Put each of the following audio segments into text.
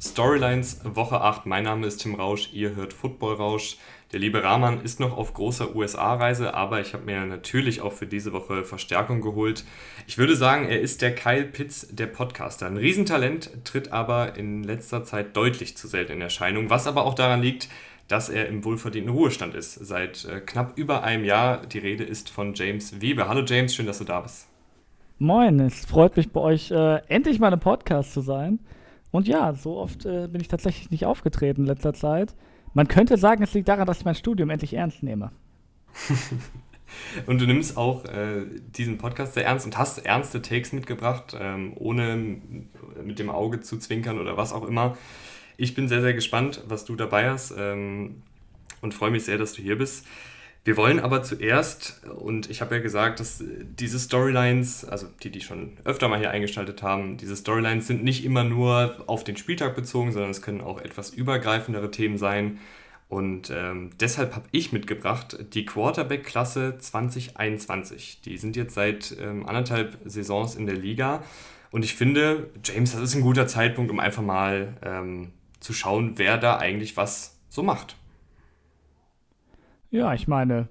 Storylines Woche 8. Mein Name ist Tim Rausch, ihr hört Football Rausch. Der liebe Rahman ist noch auf großer USA-Reise, aber ich habe mir natürlich auch für diese Woche Verstärkung geholt. Ich würde sagen, er ist der Kyle Pitts der Podcaster. Ein Riesentalent, tritt aber in letzter Zeit deutlich zu selten in Erscheinung, was aber auch daran liegt, dass er im wohlverdienten Ruhestand ist. Seit äh, knapp über einem Jahr. Die Rede ist von James Weber. Hallo James, schön, dass du da bist. Moin, es freut mich bei euch äh, endlich mal im Podcast zu sein. Und ja, so oft äh, bin ich tatsächlich nicht aufgetreten in letzter Zeit. Man könnte sagen, es liegt daran, dass ich mein Studium endlich ernst nehme. und du nimmst auch äh, diesen Podcast sehr ernst und hast ernste Takes mitgebracht, ähm, ohne mit dem Auge zu zwinkern oder was auch immer. Ich bin sehr, sehr gespannt, was du dabei hast ähm, und freue mich sehr, dass du hier bist. Wir wollen aber zuerst, und ich habe ja gesagt, dass diese Storylines, also die, die schon öfter mal hier eingeschaltet haben, diese Storylines sind nicht immer nur auf den Spieltag bezogen, sondern es können auch etwas übergreifendere Themen sein. Und ähm, deshalb habe ich mitgebracht die Quarterback-Klasse 2021. Die sind jetzt seit ähm, anderthalb Saisons in der Liga. Und ich finde, James, das ist ein guter Zeitpunkt, um einfach mal ähm, zu schauen, wer da eigentlich was so macht. Ja, ich meine,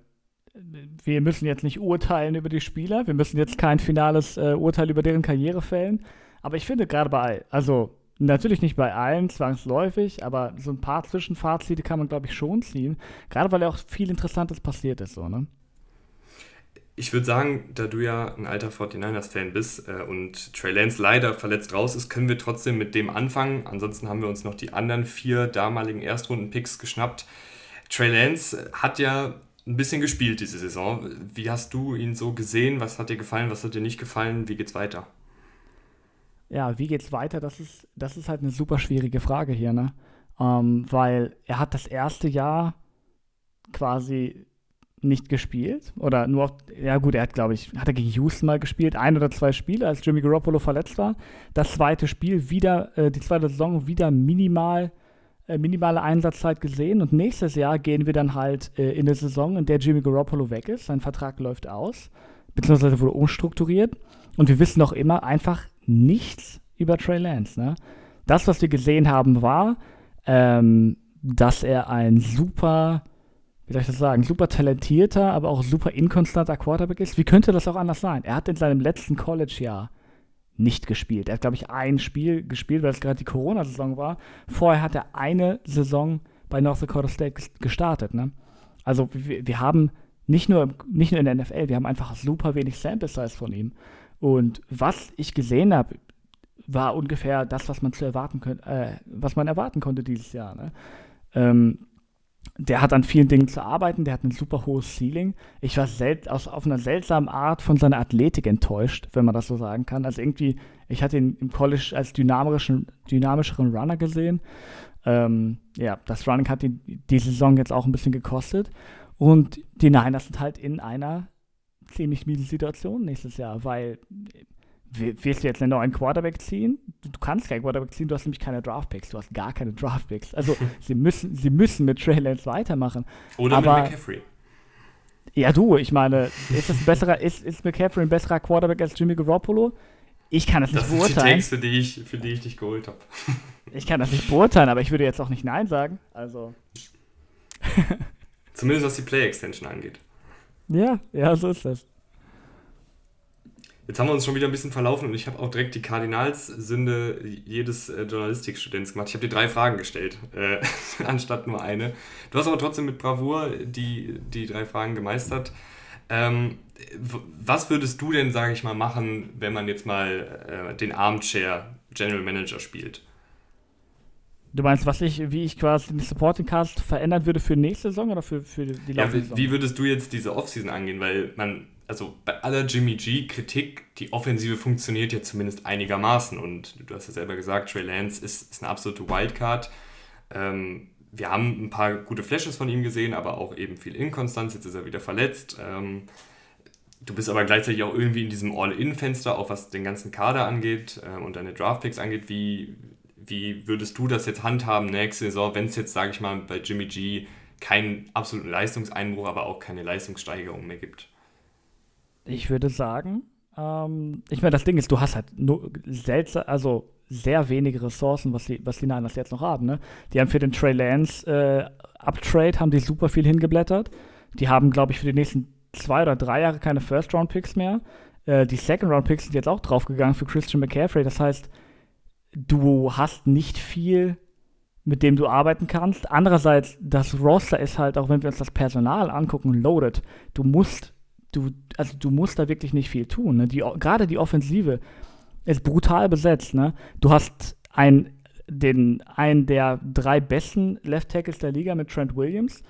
wir müssen jetzt nicht urteilen über die Spieler, wir müssen jetzt kein finales äh, Urteil über deren Karriere fällen. Aber ich finde gerade bei, also natürlich nicht bei allen zwangsläufig, aber so ein paar Zwischenfazite kann man, glaube ich, schon ziehen. Gerade weil ja auch viel Interessantes passiert ist, so, ne? Ich würde sagen, da du ja ein alter 49ers-Fan bist äh, und Trey Lance leider verletzt raus ist, können wir trotzdem mit dem anfangen. Ansonsten haben wir uns noch die anderen vier damaligen Erstrunden-Picks geschnappt. Trey Lance hat ja ein bisschen gespielt diese Saison. Wie hast du ihn so gesehen? Was hat dir gefallen? Was hat dir nicht gefallen? Wie geht's weiter? Ja, wie geht's weiter? Das ist, das ist halt eine super schwierige Frage hier, ne? Ähm, weil er hat das erste Jahr quasi nicht gespielt oder nur auf, ja gut, er hat glaube ich, hat er gegen Houston mal gespielt, ein oder zwei Spiele, als Jimmy Garoppolo verletzt war. Das zweite Spiel wieder, äh, die zweite Saison wieder minimal äh, minimale Einsatzzeit gesehen und nächstes Jahr gehen wir dann halt äh, in eine Saison, in der Jimmy Garoppolo weg ist. Sein Vertrag läuft aus, beziehungsweise wurde umstrukturiert und wir wissen noch immer einfach nichts über Trey Lance. Ne? Das, was wir gesehen haben, war, ähm, dass er ein super, wie soll ich das sagen, super talentierter, aber auch super inkonstanter Quarterback ist. Wie könnte das auch anders sein? Er hat in seinem letzten College-Jahr nicht gespielt. Er hat, glaube ich, ein Spiel gespielt, weil es gerade die Corona-Saison war. Vorher hat er eine Saison bei North Dakota State gestartet. Ne? Also wir, wir, haben nicht nur, nicht nur in der NFL, wir haben einfach super wenig Sample Size von ihm. Und was ich gesehen habe, war ungefähr das, was man zu erwarten könnte, äh, was man erwarten konnte dieses Jahr. Ne? Ähm, der hat an vielen Dingen zu arbeiten, der hat ein super hohes Ceiling. Ich war sel aus, auf einer seltsamen Art von seiner Athletik enttäuscht, wenn man das so sagen kann. Also irgendwie, ich hatte ihn im College als dynamischen, dynamischeren Runner gesehen. Ähm, ja, das Running hat die, die Saison jetzt auch ein bisschen gekostet. Und die Niners sind halt in einer ziemlich miesen Situation nächstes Jahr, weil willst du jetzt einen neuen Quarterback ziehen? Du, kannst keinen Quarterback ziehen, du hast nämlich keine Draftpicks, du hast gar keine Draftpicks. Also sie müssen, sie müssen mit Trey Lance weitermachen. Oder Aber, mit McCaffrey. Ja, du, ich meine, ist das ein besserer, ist, ist McCaffrey ein besserer Quarterback als Jimmy Garoppolo? Ich kann das nicht das beurteilen. Das sind die Texte, die ich, für die ich dich geholt habe. ich kann das nicht beurteilen, aber ich würde jetzt auch nicht Nein sagen. Also. Zumindest was die Play-Extension angeht. Ja, ja, so ist das. Jetzt haben wir uns schon wieder ein bisschen verlaufen und ich habe auch direkt die Kardinalssünde jedes äh, Journalistikstudents gemacht. Ich habe dir drei Fragen gestellt, äh, anstatt nur eine. Du hast aber trotzdem mit Bravour die, die drei Fragen gemeistert. Ähm, was würdest du denn, sage ich mal, machen, wenn man jetzt mal äh, den Armchair General Manager spielt? Du meinst, was ich, wie ich quasi den Supporting Cast verändern würde für nächste Saison oder für, für die ja, Saison? Wie würdest du jetzt diese Offseason angehen? Weil man also bei aller Jimmy G-Kritik, die Offensive funktioniert ja zumindest einigermaßen. Und du hast ja selber gesagt, Trey Lance ist, ist eine absolute Wildcard. Ähm, wir haben ein paar gute Flashes von ihm gesehen, aber auch eben viel Inkonstanz. Jetzt ist er wieder verletzt. Ähm, du bist aber gleichzeitig auch irgendwie in diesem All-In-Fenster, auch was den ganzen Kader angeht äh, und deine Draftpicks angeht. Wie, wie würdest du das jetzt handhaben nächste Saison, wenn es jetzt, sage ich mal, bei Jimmy G keinen absoluten Leistungseinbruch, aber auch keine Leistungssteigerung mehr gibt? Ich würde sagen, ähm, ich meine, das Ding ist, du hast halt nur seltsam, also sehr wenige Ressourcen, was die, was die Niners jetzt noch haben. Ne? Die haben für den Trey Lance äh, Uptrade haben die super viel hingeblättert. Die haben, glaube ich, für die nächsten zwei oder drei Jahre keine First-Round-Picks mehr. Äh, die Second-Round-Picks sind jetzt auch draufgegangen für Christian McCaffrey. Das heißt, du hast nicht viel, mit dem du arbeiten kannst. Andererseits, das Roster ist halt, auch wenn wir uns das Personal angucken, loaded. Du musst, du, also du musst da wirklich nicht viel tun. Ne? Die, gerade die Offensive ist brutal besetzt. Ne? Du hast ein, den, einen der drei besten Left Tackles der Liga mit Trent Williams.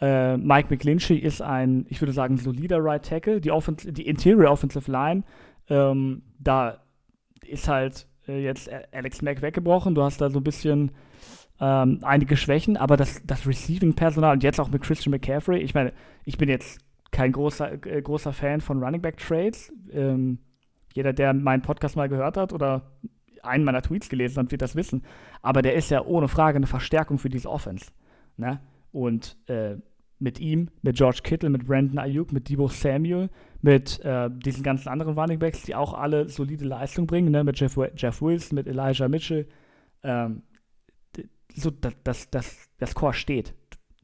Äh, Mike McGlinchey ist ein, ich würde sagen, solider Right Tackle. Die, Offens die Interior Offensive Line, ähm, da ist halt äh, jetzt Alex Mack weggebrochen. Du hast da so ein bisschen ähm, einige Schwächen, aber das, das Receiving-Personal und jetzt auch mit Christian McCaffrey, ich meine, ich bin jetzt kein großer, äh, großer Fan von Running Back Trades. Ähm, jeder, der meinen Podcast mal gehört hat oder einen meiner Tweets gelesen hat, wird das wissen. Aber der ist ja ohne Frage eine Verstärkung für diese Offense. Ne? Und äh, mit ihm, mit George Kittle, mit Brandon Ayuk, mit Debo Samuel, mit äh, diesen ganzen anderen Running Backs, die auch alle solide Leistung bringen, ne? mit Jeff, Jeff Wilson, mit Elijah Mitchell. Ähm, so, das, das, das, das Core steht.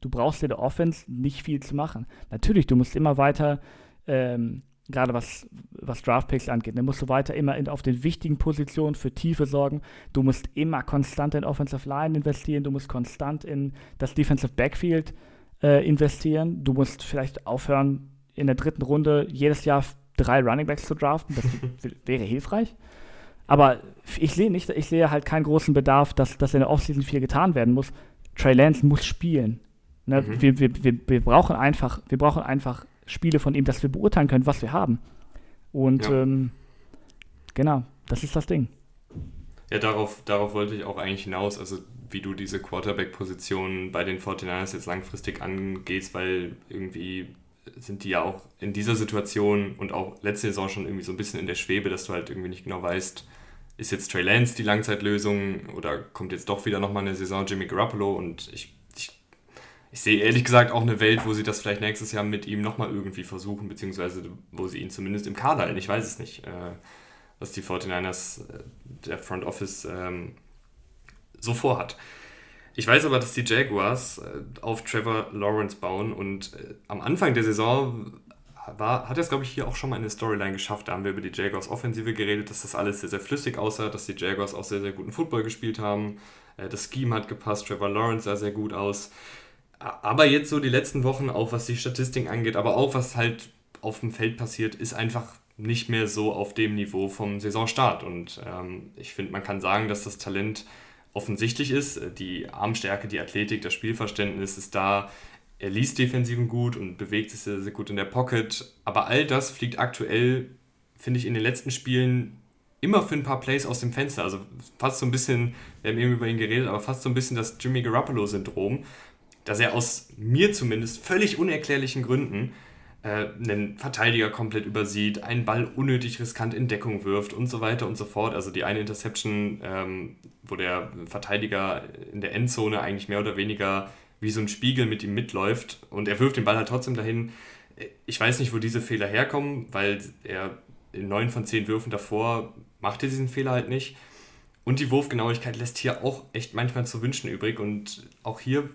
Du brauchst in der Offense nicht viel zu machen. Natürlich, du musst immer weiter ähm, gerade was, was Draftpicks angeht. Dann musst du weiter immer in, auf den wichtigen Positionen für Tiefe sorgen. Du musst immer konstant in Offensive Line investieren. Du musst konstant in das Defensive Backfield äh, investieren. Du musst vielleicht aufhören, in der dritten Runde jedes Jahr drei Runningbacks zu draften. Das wäre hilfreich. Aber ich sehe nicht, ich sehe halt keinen großen Bedarf, dass, dass in der Offseason viel getan werden muss. Trey Lance muss spielen. Ne? Mhm. Wir, wir, wir, wir, brauchen einfach, wir brauchen einfach Spiele von ihm, dass wir beurteilen können, was wir haben. Und ja. ähm, genau, das ist das Ding. Ja, darauf, darauf wollte ich auch eigentlich hinaus, also wie du diese Quarterback-Position bei den 49ers jetzt langfristig angehst, weil irgendwie sind die ja auch in dieser Situation und auch letzte Saison schon irgendwie so ein bisschen in der Schwebe, dass du halt irgendwie nicht genau weißt, ist jetzt Trey Lance die Langzeitlösung oder kommt jetzt doch wieder nochmal eine Saison Jimmy Garoppolo und ich ich sehe ehrlich gesagt auch eine Welt, wo sie das vielleicht nächstes Jahr mit ihm nochmal irgendwie versuchen, beziehungsweise wo sie ihn zumindest im Kader halten. Ich weiß es nicht, äh, was die 49ers, äh, der Front Office, ähm, so vorhat. Ich weiß aber, dass die Jaguars äh, auf Trevor Lawrence bauen und äh, am Anfang der Saison war, hat er es, glaube ich, hier auch schon mal in der Storyline geschafft. Da haben wir über die Jaguars Offensive geredet, dass das alles sehr, sehr flüssig aussah, dass die Jaguars auch sehr, sehr guten Football gespielt haben. Das Scheme hat gepasst, Trevor Lawrence sah sehr gut aus. Aber jetzt so die letzten Wochen, auch was die Statistik angeht, aber auch was halt auf dem Feld passiert, ist einfach nicht mehr so auf dem Niveau vom Saisonstart. Und ähm, ich finde, man kann sagen, dass das Talent offensichtlich ist. Die Armstärke, die Athletik, das Spielverständnis ist da. Er liest Defensiven gut und bewegt sich sehr, sehr gut in der Pocket. Aber all das fliegt aktuell, finde ich, in den letzten Spielen immer für ein paar Plays aus dem Fenster. Also fast so ein bisschen, wir haben eben über ihn geredet, aber fast so ein bisschen das Jimmy Garoppolo-Syndrom, dass er aus mir zumindest völlig unerklärlichen Gründen äh, einen Verteidiger komplett übersieht, einen Ball unnötig riskant in Deckung wirft und so weiter und so fort. Also die eine Interception, ähm, wo der Verteidiger in der Endzone eigentlich mehr oder weniger wie so ein Spiegel mit ihm mitläuft und er wirft den Ball halt trotzdem dahin. Ich weiß nicht, wo diese Fehler herkommen, weil er in neun von zehn Würfen davor macht er diesen Fehler halt nicht. Und die Wurfgenauigkeit lässt hier auch echt manchmal zu wünschen übrig. Und auch hier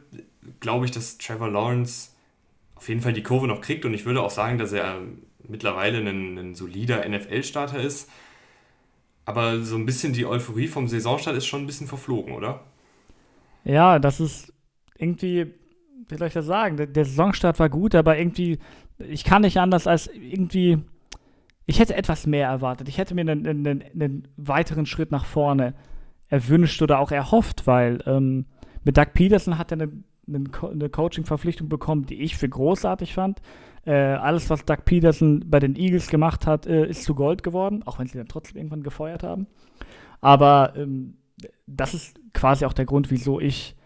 glaube ich, dass Trevor Lawrence auf jeden Fall die Kurve noch kriegt. Und ich würde auch sagen, dass er mittlerweile ein, ein solider NFL-Starter ist. Aber so ein bisschen die Euphorie vom Saisonstart ist schon ein bisschen verflogen, oder? Ja, das ist irgendwie, wie soll ich das sagen? Der, der Saisonstart war gut, aber irgendwie, ich kann nicht anders als irgendwie ich hätte etwas mehr erwartet. Ich hätte mir einen, einen, einen weiteren Schritt nach vorne erwünscht oder auch erhofft, weil ähm, mit Doug Peterson hat er eine, eine Coaching-Verpflichtung bekommen, die ich für großartig fand. Äh, alles, was Doug Peterson bei den Eagles gemacht hat, äh, ist zu Gold geworden, auch wenn sie dann trotzdem irgendwann gefeuert haben. Aber ähm, das ist quasi auch der Grund, wieso ich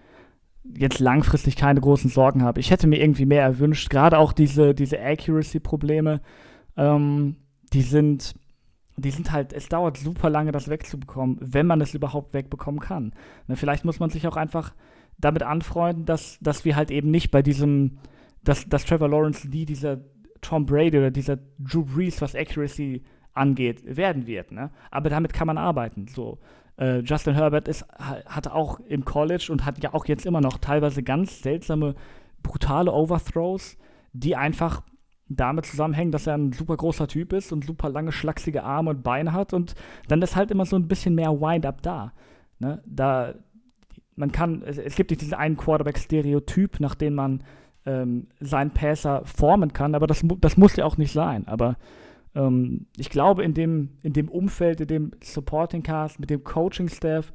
jetzt langfristig keine großen Sorgen habe. Ich hätte mir irgendwie mehr erwünscht, gerade auch diese, diese Accuracy-Probleme. Ähm, die sind, die sind halt, es dauert super lange, das wegzubekommen, wenn man es überhaupt wegbekommen kann. Ne, vielleicht muss man sich auch einfach damit anfreunden, dass, dass wir halt eben nicht bei diesem, dass, dass Trevor Lawrence nie dieser Tom Brady oder dieser Drew Brees, was Accuracy angeht, werden wird. Ne? Aber damit kann man arbeiten. So. Äh, Justin Herbert ist, hat auch im College und hat ja auch jetzt immer noch teilweise ganz seltsame, brutale Overthrows, die einfach damit zusammenhängen, dass er ein super großer Typ ist und super lange, schlachsige Arme und Beine hat und dann ist halt immer so ein bisschen mehr Wind-up da. Ne? Da, man kann, es, es gibt nicht diesen einen Quarterback-Stereotyp, nach dem man ähm, seinen Passer formen kann, aber das, das muss ja auch nicht sein. Aber ähm, ich glaube, in dem, in dem Umfeld, in dem Supporting Cast, mit dem Coaching-Staff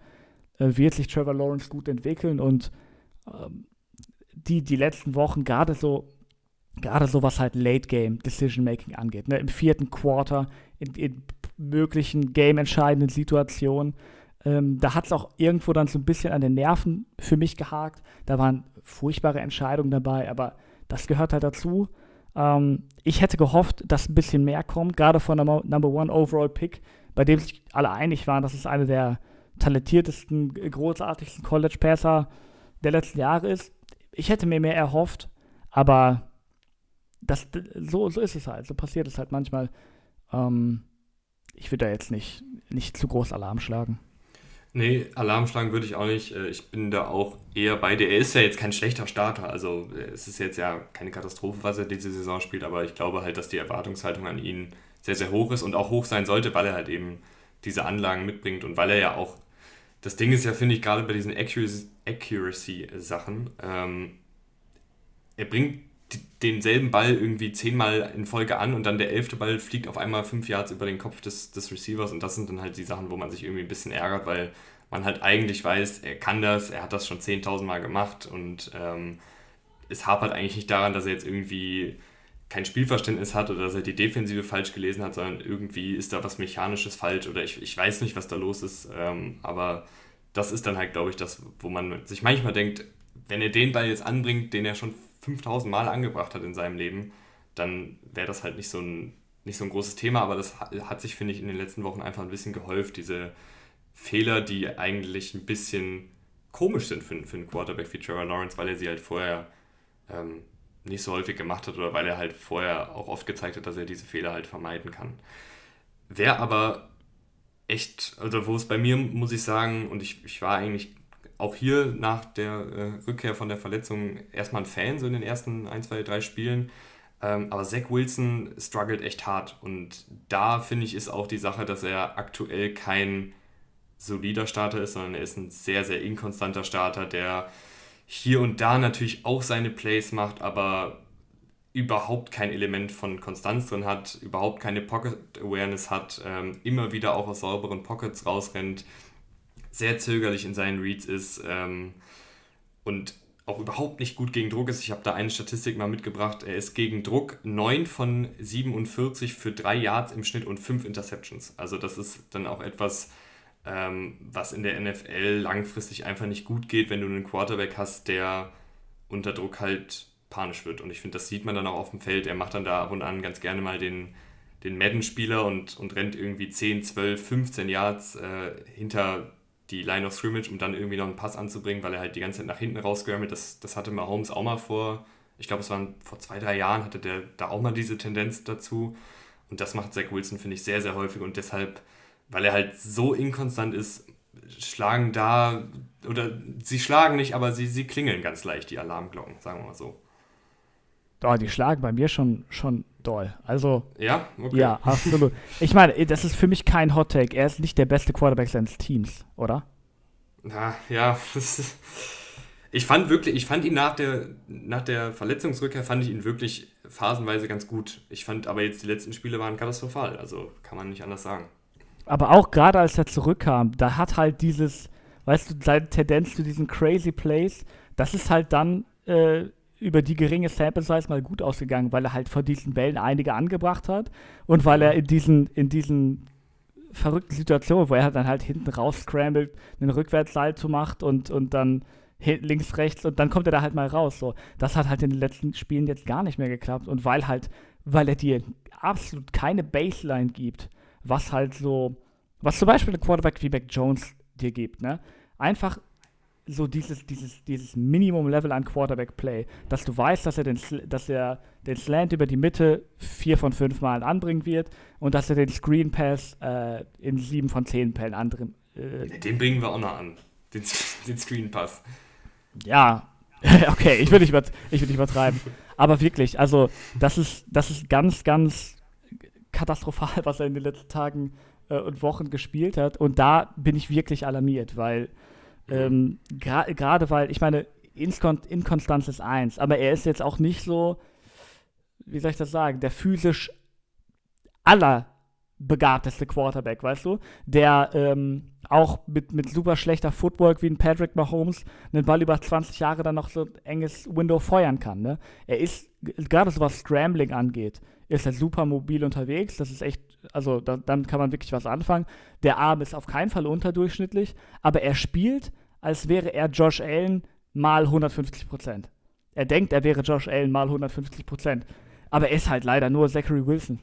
äh, wird sich Trevor Lawrence gut entwickeln und ähm, die, die letzten Wochen, gerade so, gerade so was halt Late Game Decision Making angeht, ne, im vierten Quarter, in, in möglichen game-entscheidenden Situationen, ähm, da hat es auch irgendwo dann so ein bisschen an den Nerven für mich gehakt. Da waren furchtbare Entscheidungen dabei, aber das gehört halt dazu. Ähm, ich hätte gehofft, dass ein bisschen mehr kommt, gerade von der Number One Overall Pick, bei dem sich alle einig waren, dass es einer der talentiertesten, großartigsten College Passer der letzten Jahre ist. Ich hätte mir mehr erhofft, aber das, so, so ist es halt, so passiert es halt manchmal. Ähm, ich würde da jetzt nicht, nicht zu groß Alarm schlagen. Nee, Alarm schlagen würde ich auch nicht. Äh, ich bin da auch eher bei dir. Er ist ja jetzt kein schlechter Starter. Also äh, es ist jetzt ja keine Katastrophe, was er diese Saison spielt, aber ich glaube halt, dass die Erwartungshaltung an ihn sehr, sehr hoch ist und auch hoch sein sollte, weil er halt eben diese Anlagen mitbringt und weil er ja auch, das Ding ist ja, finde ich, gerade bei diesen Accuracy-Sachen, ähm, er bringt denselben Ball irgendwie zehnmal in Folge an und dann der elfte Ball fliegt auf einmal fünf Yards über den Kopf des, des Receivers und das sind dann halt die Sachen, wo man sich irgendwie ein bisschen ärgert, weil man halt eigentlich weiß, er kann das, er hat das schon 10.000 Mal gemacht und ähm, es hapert eigentlich nicht daran, dass er jetzt irgendwie kein Spielverständnis hat oder dass er die Defensive falsch gelesen hat, sondern irgendwie ist da was Mechanisches falsch oder ich, ich weiß nicht, was da los ist, ähm, aber das ist dann halt, glaube ich, das, wo man sich manchmal denkt, wenn er den Ball jetzt anbringt, den er schon 5000 Mal angebracht hat in seinem Leben, dann wäre das halt nicht so, ein, nicht so ein großes Thema, aber das hat sich, finde ich, in den letzten Wochen einfach ein bisschen gehäuft, diese Fehler, die eigentlich ein bisschen komisch sind für, für einen Quarterback wie Trevor Lawrence, weil er sie halt vorher ähm, nicht so häufig gemacht hat oder weil er halt vorher auch oft gezeigt hat, dass er diese Fehler halt vermeiden kann. Wer aber echt, also wo es bei mir, muss ich sagen, und ich, ich war eigentlich auch hier nach der äh, Rückkehr von der Verletzung erstmal ein Fan, so in den ersten 1, 2, 3 Spielen. Ähm, aber Zach Wilson struggelt echt hart. Und da finde ich, ist auch die Sache, dass er aktuell kein solider Starter ist, sondern er ist ein sehr, sehr inkonstanter Starter, der hier und da natürlich auch seine Plays macht, aber überhaupt kein Element von Konstanz drin hat, überhaupt keine Pocket Awareness hat, ähm, immer wieder auch aus sauberen Pockets rausrennt sehr zögerlich in seinen Reads ist ähm, und auch überhaupt nicht gut gegen Druck ist. Ich habe da eine Statistik mal mitgebracht. Er ist gegen Druck 9 von 47 für 3 Yards im Schnitt und 5 Interceptions. Also das ist dann auch etwas, ähm, was in der NFL langfristig einfach nicht gut geht, wenn du einen Quarterback hast, der unter Druck halt panisch wird. Und ich finde, das sieht man dann auch auf dem Feld. Er macht dann da ab und an ganz gerne mal den, den Madden-Spieler und, und rennt irgendwie 10, 12, 15 Yards äh, hinter die Line of Scrimmage, um dann irgendwie noch einen Pass anzubringen, weil er halt die ganze Zeit nach hinten rausgrammelt. Das, das hatte Mahomes auch mal vor, ich glaube, es waren vor zwei, drei Jahren, hatte der da auch mal diese Tendenz dazu. Und das macht Zach Wilson, finde ich, sehr, sehr häufig. Und deshalb, weil er halt so inkonstant ist, schlagen da, oder sie schlagen nicht, aber sie, sie klingeln ganz leicht, die Alarmglocken, sagen wir mal so. Oh, die schlagen bei mir schon, schon doll. Also. Ja, okay. Ja, absolut. Ich meine, das ist für mich kein Hot Take. Er ist nicht der beste Quarterback seines Teams, oder? Na, ja, ich fand wirklich, ich fand ihn nach der, nach der Verletzungsrückkehr, fand ich ihn wirklich phasenweise ganz gut. Ich fand aber jetzt die letzten Spiele waren katastrophal, also kann man nicht anders sagen. Aber auch gerade als er zurückkam, da hat halt dieses, weißt du, seine Tendenz zu diesen crazy Plays, das ist halt dann äh, über die geringe Sample Size mal gut ausgegangen, weil er halt vor diesen Bällen einige angebracht hat und weil er in diesen, in diesen verrückten Situationen, wo er dann halt hinten raus scrambled, einen Rückwärtssalto macht und, und dann links, rechts und dann kommt er da halt mal raus. So. Das hat halt in den letzten Spielen jetzt gar nicht mehr geklappt und weil halt, weil er dir absolut keine Baseline gibt, was halt so, was zum Beispiel ein Quarterback wie Mac Jones dir gibt, ne? Einfach so dieses, dieses, dieses Minimum-Level an Quarterback-Play, dass du weißt, dass er, den, dass er den Slant über die Mitte vier von fünf Mal anbringen wird und dass er den Screen Pass äh, in sieben von zehn Fällen anbringen. Äh, den bringen wir auch noch an, den, den Screen Pass. Ja, okay, ich will, nicht ich will nicht übertreiben. Aber wirklich, also das ist, das ist ganz, ganz katastrophal, was er in den letzten Tagen äh, und Wochen gespielt hat. Und da bin ich wirklich alarmiert, weil ähm, Gerade gra weil, ich meine, Inkon Inkonstanz ist eins, aber er ist jetzt auch nicht so, wie soll ich das sagen, der physisch allerbegabteste Quarterback, weißt du? Der ähm, auch mit, mit super schlechter Footwork wie ein Patrick Mahomes einen Ball über 20 Jahre dann noch so ein enges Window feuern kann. Ne? Er ist, gerade so was Scrambling angeht, ist er super mobil unterwegs. Das ist echt, also da, dann kann man wirklich was anfangen. Der Arm ist auf keinen Fall unterdurchschnittlich, aber er spielt, als wäre er Josh Allen mal 150 Prozent. Er denkt, er wäre Josh Allen mal 150 Prozent. Aber er ist halt leider nur Zachary Wilson.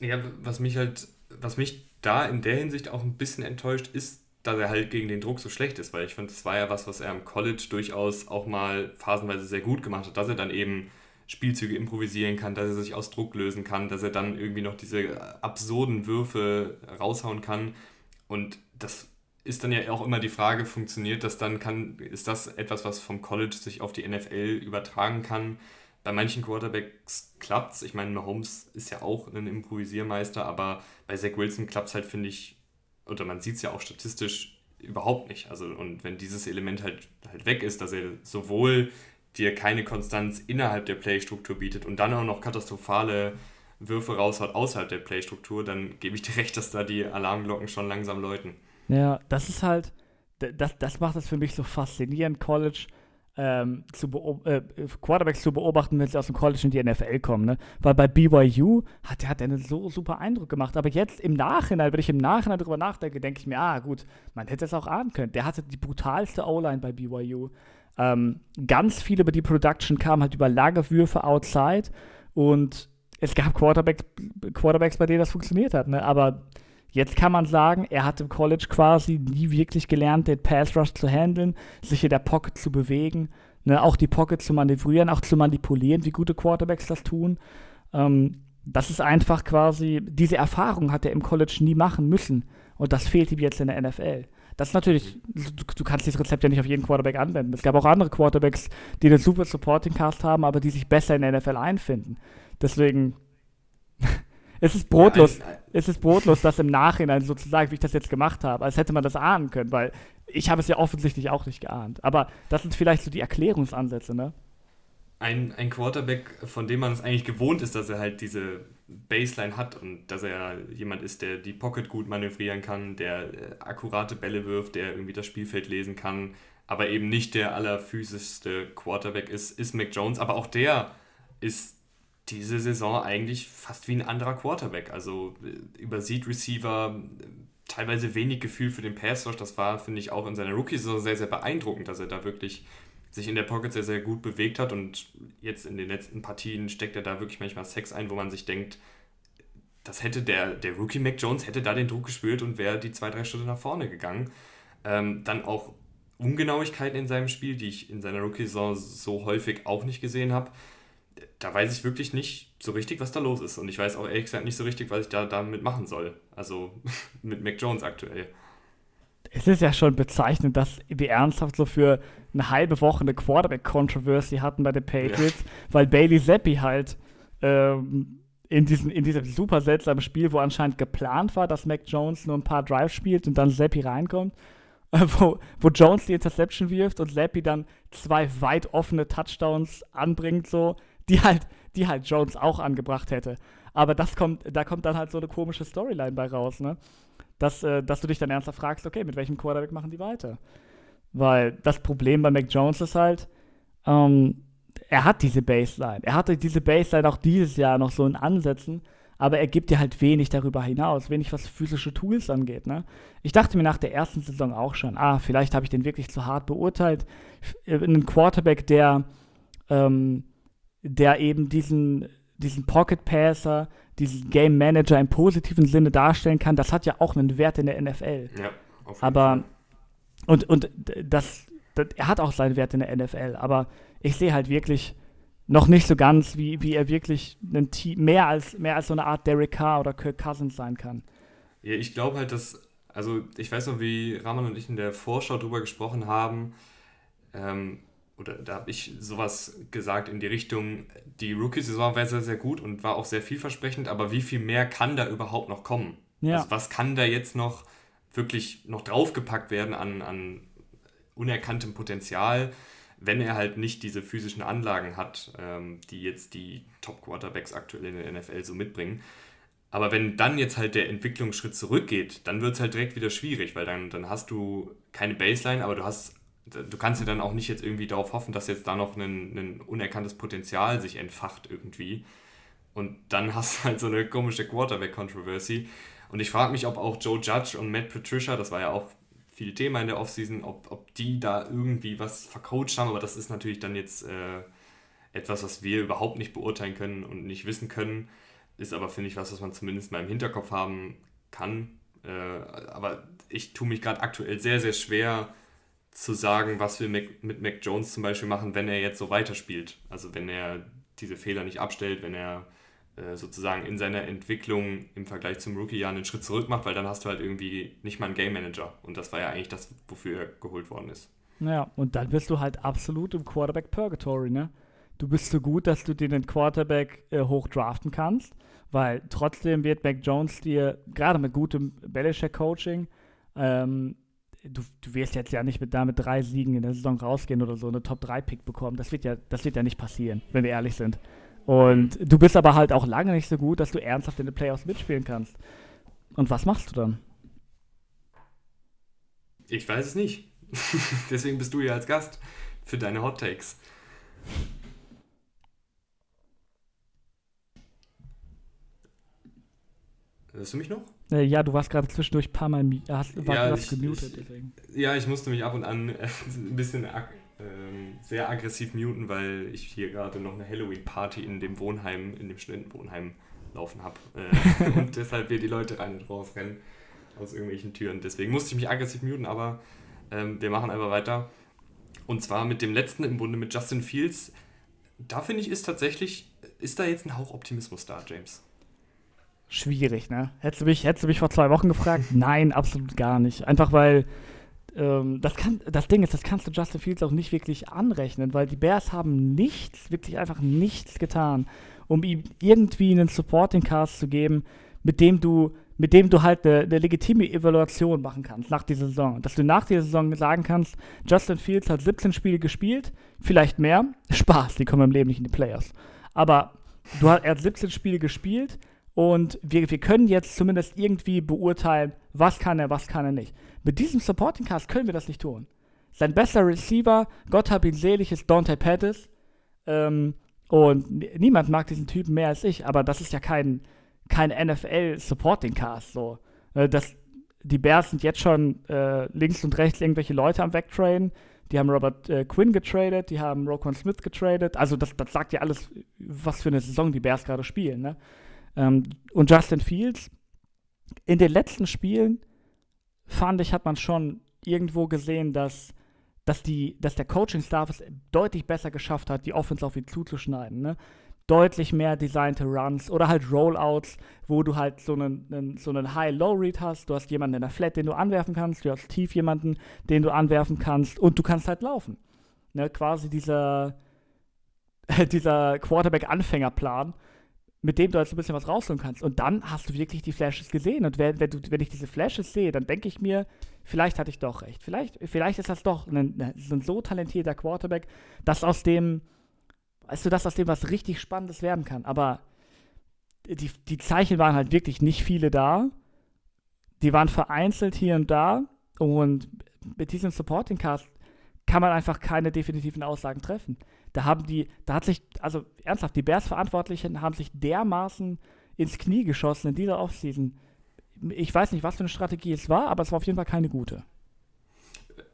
Ja, was mich halt, was mich da in der Hinsicht auch ein bisschen enttäuscht, ist, dass er halt gegen den Druck so schlecht ist, weil ich finde, das war ja was, was er im College durchaus auch mal phasenweise sehr gut gemacht hat, dass er dann eben Spielzüge improvisieren kann, dass er sich aus Druck lösen kann, dass er dann irgendwie noch diese absurden Würfe raushauen kann. Und das ist dann ja auch immer die Frage, funktioniert das dann, kann, ist das etwas, was vom College sich auf die NFL übertragen kann? Bei manchen Quarterbacks klappt es. Ich meine, Mahomes ist ja auch ein Improvisiermeister, aber bei Zach Wilson klappt es halt, finde ich, oder man sieht es ja auch statistisch überhaupt nicht. Also, und wenn dieses Element halt, halt weg ist, dass er sowohl dir keine Konstanz innerhalb der Playstruktur bietet und dann auch noch katastrophale Würfe raushaut außerhalb der Playstruktur, dann gebe ich dir recht, dass da die Alarmglocken schon langsam läuten. Ja, das ist halt, das, das macht es für mich so faszinierend, College ähm, zu äh, Quarterbacks zu beobachten, wenn sie aus dem College in die NFL kommen. Ne? Weil bei BYU hat, hat er einen so super Eindruck gemacht. Aber jetzt im Nachhinein, wenn ich im Nachhinein darüber nachdenke, denke ich mir, ah gut, man hätte es auch ahnen können. Der hatte die brutalste O-Line bei BYU. Ähm, ganz viel über die Production kam halt über lange Würfe outside und es gab Quarterbacks, Quarterbacks bei denen das funktioniert hat. Ne? Aber Jetzt kann man sagen, er hat im College quasi nie wirklich gelernt, den Pass Rush zu handeln, sich in der Pocket zu bewegen, ne, auch die Pocket zu manövrieren, auch zu manipulieren, wie gute Quarterbacks das tun. Ähm, das ist einfach quasi, diese Erfahrung hat er im College nie machen müssen. Und das fehlt ihm jetzt in der NFL. Das ist natürlich, du, du, kannst dieses Rezept ja nicht auf jeden Quarterback anwenden. Es gab auch andere Quarterbacks, die einen super Supporting Cast haben, aber die sich besser in der NFL einfinden. Deswegen es ist brotlos, ja, es ist brotlos, das im Nachhinein sozusagen, wie ich das jetzt gemacht habe, als hätte man das ahnen können, weil ich habe es ja offensichtlich auch nicht geahnt. Aber das sind vielleicht so die Erklärungsansätze, ne? Ein, ein Quarterback, von dem man es eigentlich gewohnt ist, dass er halt diese Baseline hat und dass er jemand ist, der die Pocket gut manövrieren kann, der äh, akkurate Bälle wirft, der irgendwie das Spielfeld lesen kann, aber eben nicht der allerphysischste Quarterback ist, ist Mac Jones. Aber auch der ist diese Saison eigentlich fast wie ein anderer Quarterback. Also äh, übersieht Receiver, teilweise wenig Gefühl für den Pass Rush. Das war, finde ich, auch in seiner Rookie-Saison sehr, sehr beeindruckend, dass er da wirklich sich in der Pocket sehr, sehr gut bewegt hat. Und jetzt in den letzten Partien steckt er da wirklich manchmal Sex ein, wo man sich denkt, das hätte der, der Rookie Mac Jones hätte da den Druck gespürt und wäre die zwei, drei Schritte nach vorne gegangen. Ähm, dann auch Ungenauigkeiten in seinem Spiel, die ich in seiner Rookie-Saison so häufig auch nicht gesehen habe da weiß ich wirklich nicht so richtig, was da los ist. Und ich weiß auch ehrlich gesagt nicht so richtig, was ich da damit machen soll. Also mit Mac Jones aktuell. Es ist ja schon bezeichnend, dass wir ernsthaft so für eine halbe Woche eine Quarterback-Controversy hatten bei den Patriots, ja. weil Bailey Zappi halt ähm, in, diesem, in diesem super seltsamen Spiel, wo anscheinend geplant war, dass Mac Jones nur ein paar Drives spielt und dann Zappi reinkommt, äh, wo, wo Jones die Interception wirft und Zappi dann zwei weit offene Touchdowns anbringt, so die halt, die halt Jones auch angebracht hätte. Aber das kommt, da kommt dann halt so eine komische Storyline bei raus, ne? Dass, äh, dass du dich dann ernsthaft fragst, okay, mit welchem Quarterback machen die weiter? Weil das Problem bei Mac Jones ist halt, ähm, er hat diese Baseline. Er hatte diese Baseline auch dieses Jahr noch so in Ansätzen, aber er gibt dir halt wenig darüber hinaus, wenig was physische Tools angeht. Ne? Ich dachte mir nach der ersten Saison auch schon, ah, vielleicht habe ich den wirklich zu hart beurteilt. Ein Quarterback, der ähm, der eben diesen, diesen Pocket Passer, diesen Game Manager im positiven Sinne darstellen kann, das hat ja auch einen Wert in der NFL. Ja, auf jeden aber Fall. und und das, das, er hat auch seinen Wert in der NFL, aber ich sehe halt wirklich noch nicht so ganz, wie, wie er wirklich ein Team, mehr als mehr als so eine Art Derek Carr oder Kirk Cousins sein kann. Ja, ich glaube halt, dass also ich weiß noch, wie Rahman und ich in der Vorschau drüber gesprochen haben. Ähm, oder da habe ich sowas gesagt in die Richtung, die Rookie-Saison war sehr, sehr gut und war auch sehr vielversprechend, aber wie viel mehr kann da überhaupt noch kommen? Ja. Also was kann da jetzt noch wirklich noch draufgepackt werden an, an unerkanntem Potenzial, wenn er halt nicht diese physischen Anlagen hat, ähm, die jetzt die Top-Quarterbacks aktuell in der NFL so mitbringen. Aber wenn dann jetzt halt der Entwicklungsschritt zurückgeht, dann wird es halt direkt wieder schwierig, weil dann, dann hast du keine Baseline, aber du hast du kannst ja dann auch nicht jetzt irgendwie darauf hoffen, dass jetzt da noch ein, ein unerkanntes Potenzial sich entfacht irgendwie. Und dann hast du halt so eine komische Quarterback-Controversy. Und ich frage mich, ob auch Joe Judge und Matt Patricia, das war ja auch viel Thema in der Offseason, ob, ob die da irgendwie was vercoacht haben. Aber das ist natürlich dann jetzt äh, etwas, was wir überhaupt nicht beurteilen können und nicht wissen können. Ist aber, finde ich, was, was man zumindest mal im Hinterkopf haben kann. Äh, aber ich tue mich gerade aktuell sehr, sehr schwer, zu sagen, was wir mit Mac Jones zum Beispiel machen, wenn er jetzt so weiterspielt. Also wenn er diese Fehler nicht abstellt, wenn er äh, sozusagen in seiner Entwicklung im Vergleich zum Rookie-Jahr einen Schritt zurück macht, weil dann hast du halt irgendwie nicht mal einen Game Manager. Und das war ja eigentlich das, wofür er geholt worden ist. Naja, und dann bist du halt absolut im Quarterback Purgatory, ne? Du bist so gut, dass du dir den Quarterback äh, hoch draften kannst, weil trotzdem wird Mac Jones dir, gerade mit gutem Belichick-Coaching, ähm, du, du wirst jetzt ja nicht mit damit drei Siegen in der Saison rausgehen oder so eine Top-3-Pick bekommen. Das wird ja, das wird ja nicht passieren, wenn wir ehrlich sind. Und du bist aber halt auch lange nicht so gut, dass du ernsthaft in den Playoffs mitspielen kannst. Und was machst du dann? Ich weiß es nicht. Deswegen bist du hier als Gast für deine Hot Takes. Hörst du mich noch? Äh, ja, du warst gerade zwischendurch ein paar Mal hast, war ja, ich, gemutet. Deswegen. Ja, ich musste mich ab und an äh, ein bisschen ag äh, sehr aggressiv muten, weil ich hier gerade noch eine Halloween-Party in dem Wohnheim, in dem Studentenwohnheim laufen habe. Äh, und deshalb wir die Leute rein und raus rennen aus irgendwelchen Türen. Deswegen musste ich mich aggressiv muten, aber ähm, wir machen einfach weiter. Und zwar mit dem letzten im Bunde mit Justin Fields. Da finde ich, ist tatsächlich, ist da jetzt ein Hauch Optimismus da, James? Schwierig, ne? Hättest du mich, hättest du mich vor zwei Wochen gefragt? Nein, absolut gar nicht. Einfach weil ähm, das, kann, das Ding ist, das kannst du Justin Fields auch nicht wirklich anrechnen, weil die Bears haben nichts, wirklich einfach nichts getan, um ihm irgendwie einen Supporting Cast zu geben, mit dem du, mit dem du halt eine, eine legitime Evaluation machen kannst nach dieser Saison. Dass du nach dieser Saison sagen kannst, Justin Fields hat 17 Spiele gespielt, vielleicht mehr. Spaß, die kommen im Leben nicht in die Playoffs. Aber du, er hat 17 Spiele gespielt, und wir, wir können jetzt zumindest irgendwie beurteilen, was kann er, was kann er nicht. Mit diesem Supporting Cast können wir das nicht tun. Sein bester Receiver, Gott hab ihn selig, ist Dante Pettis. Ähm, und niemand mag diesen Typen mehr als ich, aber das ist ja kein, kein NFL-Supporting Cast. So. Äh, das, die Bears sind jetzt schon äh, links und rechts irgendwelche Leute am Wegtraden. Die haben Robert äh, Quinn getradet, die haben Roquan Smith getradet. Also das, das sagt ja alles, was für eine Saison die Bears gerade spielen. Ne? Ähm, und Justin Fields, in den letzten Spielen fand ich, hat man schon irgendwo gesehen, dass, dass, die, dass der Coaching-Staff es deutlich besser geschafft hat, die Offense auf ihn zuzuschneiden. Ne? Deutlich mehr designte Runs oder halt Rollouts, wo du halt so einen, einen so einen High-Low-Read hast. Du hast jemanden in der Flat, den du anwerfen kannst. Du hast tief jemanden, den du anwerfen kannst. Und du kannst halt laufen. Ne? Quasi dieser, dieser Quarterback-Anfängerplan mit dem du halt so ein bisschen was rausholen kannst. Und dann hast du wirklich die Flashes gesehen. Und wenn, wenn, du, wenn ich diese Flashes sehe, dann denke ich mir, vielleicht hatte ich doch recht. Vielleicht, vielleicht ist das doch ein, ein so talentierter Quarterback, dass aus dem, weißt du, dass aus dem was richtig Spannendes werden kann. Aber die, die Zeichen waren halt wirklich nicht viele da. Die waren vereinzelt hier und da. Und mit diesem Supporting Cast kann man einfach keine definitiven Aussagen treffen. Da haben die, da hat sich, also ernsthaft, die Bears-Verantwortlichen haben sich dermaßen ins Knie geschossen in dieser Offseason. Ich weiß nicht, was für eine Strategie es war, aber es war auf jeden Fall keine gute.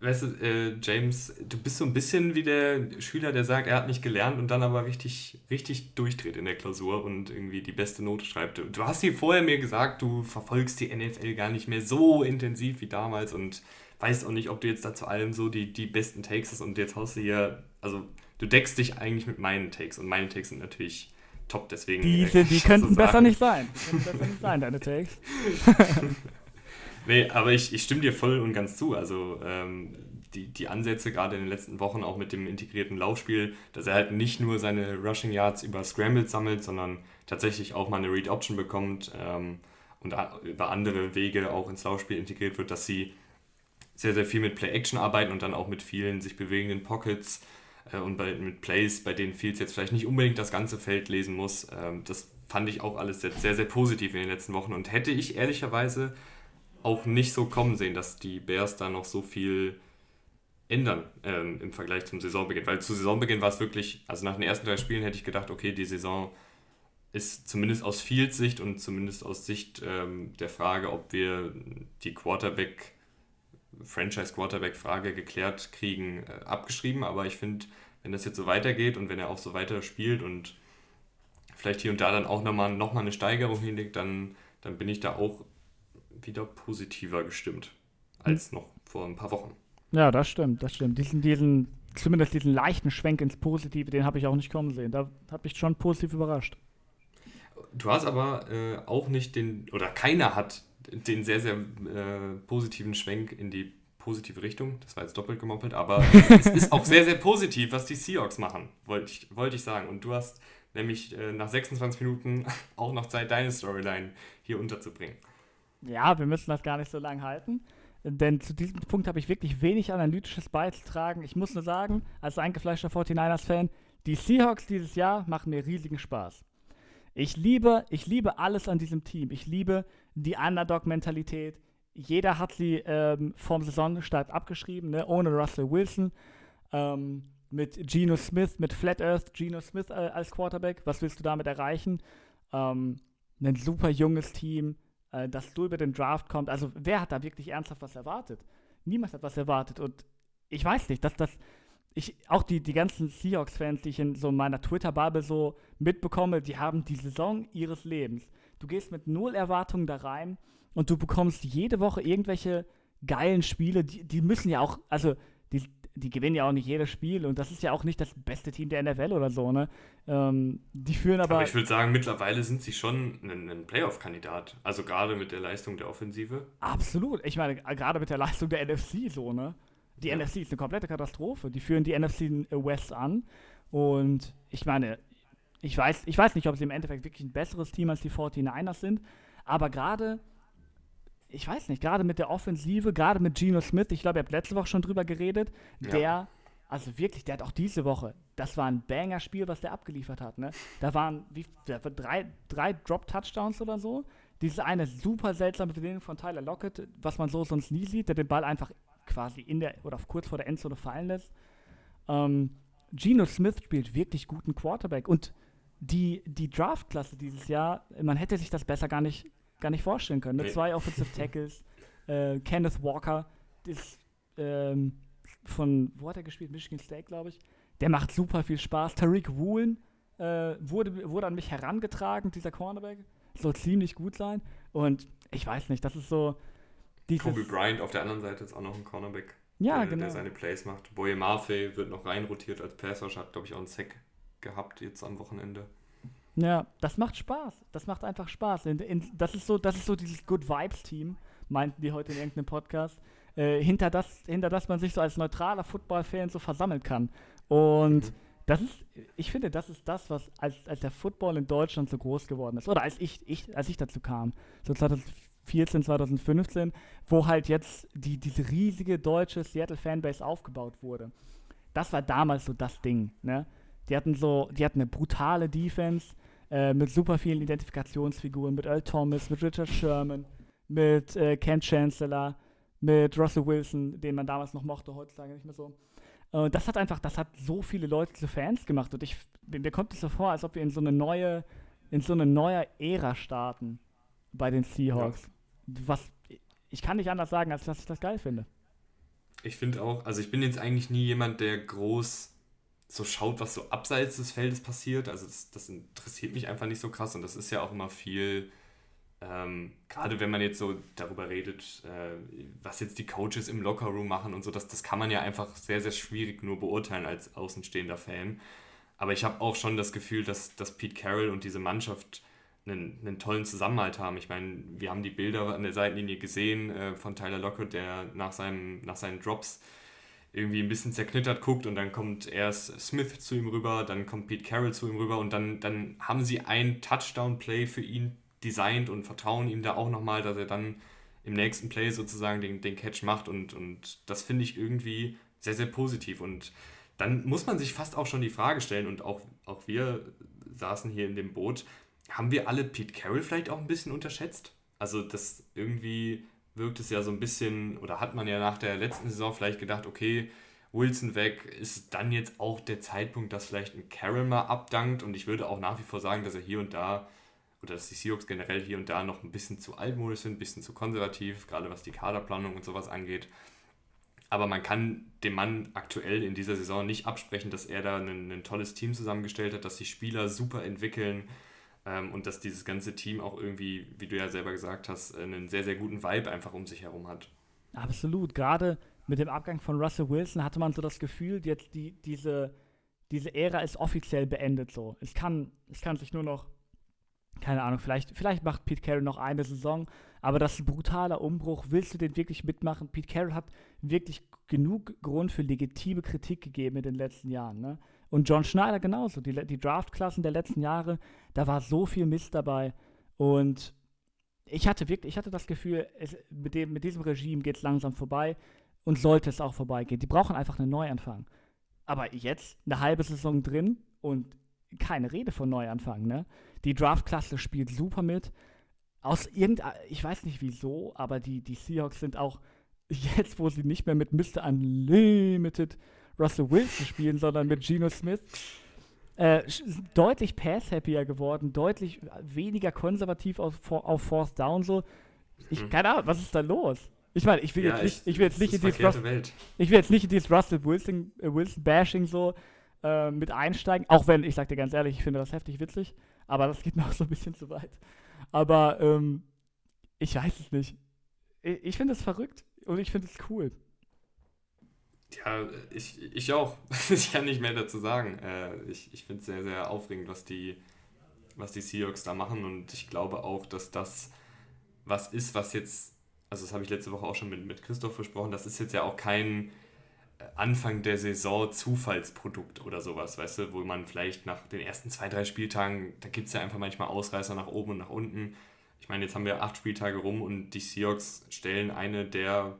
weißt du, äh, James, du bist so ein bisschen wie der Schüler, der sagt, er hat nicht gelernt und dann aber richtig, richtig durchdreht in der Klausur und irgendwie die beste Note schreibt. Du hast hier vorher mir gesagt, du verfolgst die NFL gar nicht mehr so intensiv wie damals und weißt auch nicht, ob du jetzt da zu allem so die, die besten Takes hast und jetzt haust du hier, also du deckst dich eigentlich mit meinen Takes und meine Takes sind natürlich top, deswegen. Diese, die könnten so besser nicht sein. Die könnten besser nicht sein, deine Takes. Nee, aber ich, ich stimme dir voll und ganz zu. Also ähm, die, die Ansätze gerade in den letzten Wochen auch mit dem integrierten Laufspiel, dass er halt nicht nur seine Rushing Yards über Scrambles sammelt, sondern tatsächlich auch mal eine Read Option bekommt ähm, und über andere Wege auch ins Laufspiel integriert wird, dass sie sehr, sehr viel mit Play-Action arbeiten und dann auch mit vielen sich bewegenden Pockets äh, und bei, mit Plays, bei denen Fields jetzt vielleicht nicht unbedingt das ganze Feld lesen muss. Ähm, das fand ich auch alles sehr, sehr positiv in den letzten Wochen und hätte ich ehrlicherweise auch nicht so kommen sehen, dass die Bears da noch so viel ändern ähm, im Vergleich zum Saisonbeginn. Weil zu Saisonbeginn war es wirklich, also nach den ersten drei Spielen hätte ich gedacht, okay, die Saison ist zumindest aus Fields Sicht und zumindest aus Sicht ähm, der Frage, ob wir die Quarterback, Franchise-Quarterback-Frage geklärt kriegen, äh, abgeschrieben. Aber ich finde, wenn das jetzt so weitergeht und wenn er auch so weiter spielt und vielleicht hier und da dann auch nochmal noch mal eine Steigerung hinlegt, dann, dann bin ich da auch wieder positiver gestimmt als hm. noch vor ein paar Wochen. Ja, das stimmt, das stimmt. Diesen, diesen, zumindest diesen leichten Schwenk ins Positive, den habe ich auch nicht kommen sehen. Da habe ich schon positiv überrascht. Du hast aber äh, auch nicht den, oder keiner hat den sehr, sehr äh, positiven Schwenk in die positive Richtung. Das war jetzt doppelt gemoppelt, aber es ist auch sehr, sehr positiv, was die Seahawks machen, wollte ich, wollt ich sagen. Und du hast nämlich äh, nach 26 Minuten auch noch Zeit, deine Storyline hier unterzubringen. Ja, wir müssen das gar nicht so lange halten. Denn zu diesem Punkt habe ich wirklich wenig Analytisches beizutragen. Ich muss nur sagen, als eingefleischter 49ers-Fan, die Seahawks dieses Jahr machen mir riesigen Spaß. Ich liebe, ich liebe alles an diesem Team. Ich liebe die Underdog-Mentalität. Jeder hat sie ähm, vom Saisonstart abgeschrieben, ne? ohne Russell Wilson. Ähm, mit Geno Smith, mit Flat Earth, Geno Smith äh, als Quarterback. Was willst du damit erreichen? Ähm, ein super junges Team, äh, dass du über den Draft kommt. Also wer hat da wirklich ernsthaft was erwartet? Niemand hat was erwartet. Und ich weiß nicht, dass das. Ich, auch die, die ganzen Seahawks-Fans, die ich in so meiner Twitter-Bubble so mitbekomme, die haben die Saison ihres Lebens. Du gehst mit null Erwartungen da rein und du bekommst jede Woche irgendwelche geilen Spiele, die, die müssen ja auch, also die, die gewinnen ja auch nicht jedes Spiel und das ist ja auch nicht das beste Team der NFL oder so, ne? Ähm, die führen aber. Aber ich würde sagen, mittlerweile sind sie schon ein, ein Playoff-Kandidat. Also gerade mit der Leistung der Offensive. Absolut. Ich meine, gerade mit der Leistung der NFC so, ne? Die ja. NFC ist eine komplette Katastrophe. Die führen die NFC West an. Und ich meine, ich weiß, ich weiß nicht, ob sie im Endeffekt wirklich ein besseres Team als die 49ers sind, aber gerade ich weiß nicht, gerade mit der Offensive, gerade mit Geno Smith, ich glaube, ihr habt letzte Woche schon drüber geredet, ja. der, also wirklich, der hat auch diese Woche, das war ein Banger-Spiel, was der abgeliefert hat, ne? Da waren wie, drei, drei Drop-Touchdowns oder so. Diese eine super seltsame Bewegung von Tyler Lockett, was man so sonst nie sieht, der den Ball einfach quasi in der oder kurz vor der Endzone fallen lässt. Ähm, Geno Smith spielt wirklich guten Quarterback und die, die Draft-Klasse dieses Jahr, man hätte sich das besser gar nicht gar nicht vorstellen können. Ne? Zwei Offensive Tackles, äh, Kenneth Walker, ist ähm, von, wo hat er gespielt? Michigan State, glaube ich. Der macht super viel Spaß. Tariq Woolen äh, wurde, wurde an mich herangetragen, dieser Cornerback. Soll ziemlich gut sein. Und ich weiß nicht, das ist so. Kobe Bryant auf der anderen Seite ist auch noch ein Cornerback, ja, der, genau. der seine Plays macht. Boye Mafe wird noch reinrotiert als Passer, hat, glaube ich, auch einen Sack gehabt jetzt am Wochenende. Ja, das macht Spaß. Das macht einfach Spaß. In, in, das, ist so, das ist so dieses Good Vibes-Team, meinten die heute in irgendeinem Podcast, äh, hinter, das, hinter das man sich so als neutraler Football-Fan so versammeln kann. Und mhm. das ist, ich finde, das ist das, was als, als der Football in Deutschland so groß geworden ist. Oder als ich, ich, als ich dazu kam, so 2014, 2015, wo halt jetzt die, diese riesige deutsche Seattle-Fanbase aufgebaut wurde. Das war damals so das Ding, ne? Die hatten so, die hatten eine brutale Defense, äh, mit super vielen Identifikationsfiguren, mit Earl Thomas, mit Richard Sherman, mit äh, Ken Chancellor, mit Russell Wilson, den man damals noch mochte, heutzutage nicht mehr so. Und das hat einfach, das hat so viele Leute zu Fans gemacht und ich, mir kommt es so vor, als ob wir in so eine neue, in so eine neue Ära starten bei den Seahawks. Ja. Was, ich kann nicht anders sagen, als dass ich das geil finde. Ich finde auch, also ich bin jetzt eigentlich nie jemand, der groß so schaut, was so abseits des Feldes passiert. Also das, das interessiert mich einfach nicht so krass und das ist ja auch immer viel, ähm, gerade wenn man jetzt so darüber redet, äh, was jetzt die Coaches im Lockerroom machen und so, das, das kann man ja einfach sehr, sehr schwierig nur beurteilen als außenstehender Fan. Aber ich habe auch schon das Gefühl, dass, dass Pete Carroll und diese Mannschaft einen, einen tollen Zusammenhalt haben. Ich meine, wir haben die Bilder an der Seitenlinie gesehen äh, von Tyler Lockett, der nach, seinem, nach seinen Drops irgendwie ein bisschen zerknittert guckt und dann kommt erst Smith zu ihm rüber, dann kommt Pete Carroll zu ihm rüber und dann, dann haben sie ein Touchdown-Play für ihn designt und vertrauen ihm da auch nochmal, dass er dann im nächsten Play sozusagen den, den Catch macht und, und das finde ich irgendwie sehr, sehr positiv und dann muss man sich fast auch schon die Frage stellen und auch, auch wir saßen hier in dem Boot, haben wir alle Pete Carroll vielleicht auch ein bisschen unterschätzt? Also das irgendwie wirkt es ja so ein bisschen, oder hat man ja nach der letzten Saison vielleicht gedacht, okay, Wilson weg, ist dann jetzt auch der Zeitpunkt, dass vielleicht ein Carroll mal abdankt und ich würde auch nach wie vor sagen, dass er hier und da, oder dass die Seahawks generell hier und da noch ein bisschen zu altmodisch sind, ein bisschen zu konservativ, gerade was die Kaderplanung und sowas angeht. Aber man kann dem Mann aktuell in dieser Saison nicht absprechen, dass er da ein, ein tolles Team zusammengestellt hat, dass die Spieler super entwickeln, ähm, und dass dieses ganze Team auch irgendwie, wie du ja selber gesagt hast, einen sehr, sehr guten Vibe einfach um sich herum hat. Absolut. Gerade mit dem Abgang von Russell Wilson hatte man so das Gefühl, jetzt die, diese, diese Ära ist offiziell beendet so. Es kann, es kann sich nur noch, keine Ahnung, vielleicht, vielleicht macht Pete Carroll noch eine Saison, aber das ist ein brutaler Umbruch. Willst du den wirklich mitmachen? Pete Carroll hat wirklich genug Grund für legitime Kritik gegeben in den letzten Jahren. Ne? Und John Schneider genauso. Die, die Draftklassen der letzten Jahre, da war so viel Mist dabei. Und ich hatte wirklich, ich hatte das Gefühl, es, mit, dem, mit diesem Regime geht es langsam vorbei und sollte es auch vorbeigehen. Die brauchen einfach einen Neuanfang. Aber jetzt eine halbe Saison drin und keine Rede von Neuanfang, ne? Die Draftklasse spielt super mit. Aus irgendein, ich weiß nicht wieso, aber die, die Seahawks sind auch jetzt, wo sie nicht mehr mit Mr. Unlimited Russell Wilson spielen, sondern mit Geno Smith. Äh, deutlich pass-happier geworden, deutlich weniger konservativ auf, auf Fourth Down so. Ich, hm. keine Ahnung, was ist da los? Ich meine, ich will ja, jetzt nicht, ich, will jetzt nicht in dieses Russell, ich will jetzt nicht in dieses Russell Wilson, äh, Wilson Bashing so äh, mit einsteigen, auch wenn, ich sag dir ganz ehrlich, ich finde das heftig witzig, aber das geht noch so ein bisschen zu weit. Aber ähm, ich weiß es nicht. Ich, ich finde es verrückt und ich finde es cool. Ja, ich, ich auch. ich kann nicht mehr dazu sagen. Äh, ich ich finde es sehr, sehr aufregend, was die, was die Seahawks da machen. Und ich glaube auch, dass das was ist, was jetzt, also das habe ich letzte Woche auch schon mit, mit Christoph besprochen, das ist jetzt ja auch kein äh, Anfang der Saison Zufallsprodukt oder sowas, weißt du, wo man vielleicht nach den ersten zwei, drei Spieltagen, da gibt es ja einfach manchmal Ausreißer nach oben und nach unten. Ich meine, jetzt haben wir acht Spieltage rum und die Seahawks stellen eine der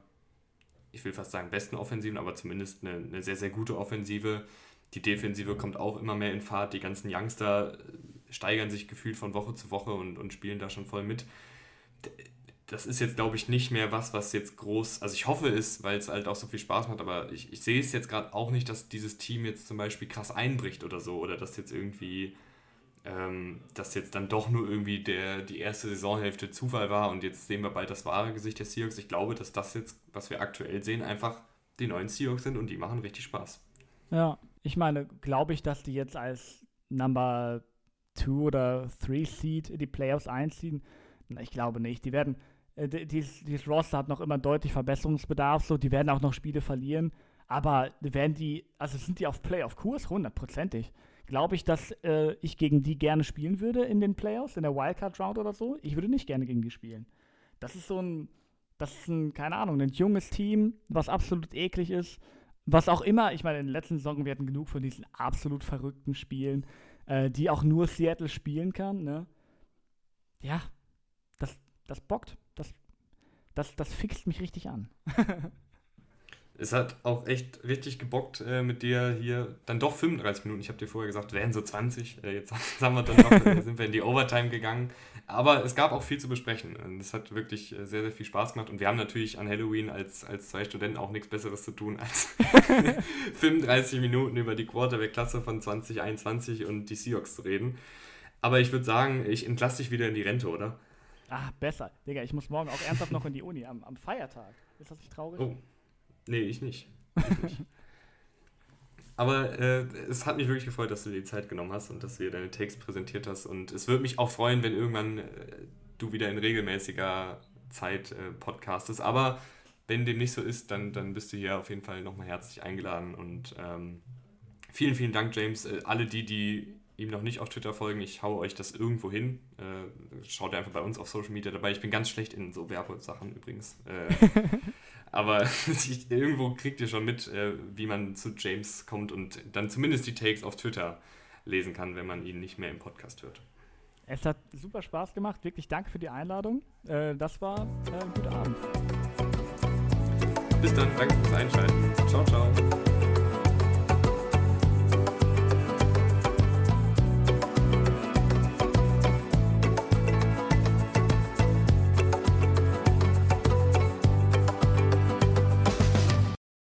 ich will fast sagen, besten Offensiven, aber zumindest eine, eine sehr, sehr gute Offensive. Die Defensive kommt auch immer mehr in Fahrt. Die ganzen Youngster äh, steigern sich gefühlt von Woche zu Woche und, und spielen da schon voll mit. Das ist jetzt, glaube ich, nicht mehr was, was jetzt groß, also ich hoffe es, weil es halt auch so viel Spaß macht, aber ich, ich sehe es jetzt gerade auch nicht, dass dieses Team jetzt zum Beispiel krass einbricht oder so oder dass jetzt irgendwie ähm, dass jetzt dann doch nur irgendwie der, die erste Saisonhälfte Zufall war und jetzt sehen wir bald das wahre Gesicht der Seahawks. Ich glaube, dass das jetzt, was wir aktuell sehen, einfach die neuen Seahawks sind und die machen richtig Spaß. Ja, ich meine, glaube ich, dass die jetzt als Number 2 oder 3 Seed in die Playoffs einziehen? Ich glaube nicht. Die werden, äh, dieses, dieses Roster hat noch immer deutlich Verbesserungsbedarf, so, die werden auch noch Spiele verlieren. Aber werden die, also sind die auf Playoff-Kurs? Hundertprozentig glaube ich, dass äh, ich gegen die gerne spielen würde in den Playoffs, in der Wildcard-Round oder so. Ich würde nicht gerne gegen die spielen. Das ist so ein, das ist ein, keine Ahnung, ein junges Team, was absolut eklig ist. Was auch immer, ich meine, in den letzten Saison, wir hatten genug von diesen absolut verrückten Spielen, äh, die auch nur Seattle spielen kann, ne? Ja, das, das bockt. Das, das, das fixt mich richtig an. es hat auch echt richtig gebockt äh, mit dir hier. Dann doch 35 Minuten. Ich habe dir vorher gesagt, wären so 20. Äh, jetzt haben wir dann doch, äh, sind wir in die Overtime gegangen. Aber es gab auch viel zu besprechen. Es hat wirklich äh, sehr, sehr viel Spaß gemacht. Und wir haben natürlich an Halloween als, als zwei Studenten auch nichts Besseres zu tun, als 35 Minuten über die Quarterback-Klasse von 2021 und die Seahawks zu reden. Aber ich würde sagen, ich entlasse dich wieder in die Rente, oder? Ah, besser. Digga, ich muss morgen auch ernsthaft noch in die Uni am, am Feiertag. Ist das nicht traurig? Oh. Nee, ich nicht. Ich nicht. Aber äh, es hat mich wirklich gefreut, dass du dir die Zeit genommen hast und dass du dir deine Takes präsentiert hast. Und es würde mich auch freuen, wenn irgendwann äh, du wieder in regelmäßiger Zeit äh, podcastest. Aber wenn dem nicht so ist, dann, dann bist du hier auf jeden Fall nochmal herzlich eingeladen. Und ähm, vielen, vielen Dank, James. Äh, alle die, die ihm noch nicht auf Twitter folgen, ich haue euch das irgendwo hin. Äh, schaut einfach bei uns auf Social Media dabei. Ich bin ganz schlecht in so Werbesachen übrigens. Äh, aber irgendwo kriegt ihr schon mit, äh, wie man zu James kommt und dann zumindest die Takes auf Twitter lesen kann, wenn man ihn nicht mehr im Podcast hört. Es hat super Spaß gemacht. Wirklich danke für die Einladung. Äh, das war ein guter Abend. Bis dann, danke fürs Einschalten. Ciao, ciao.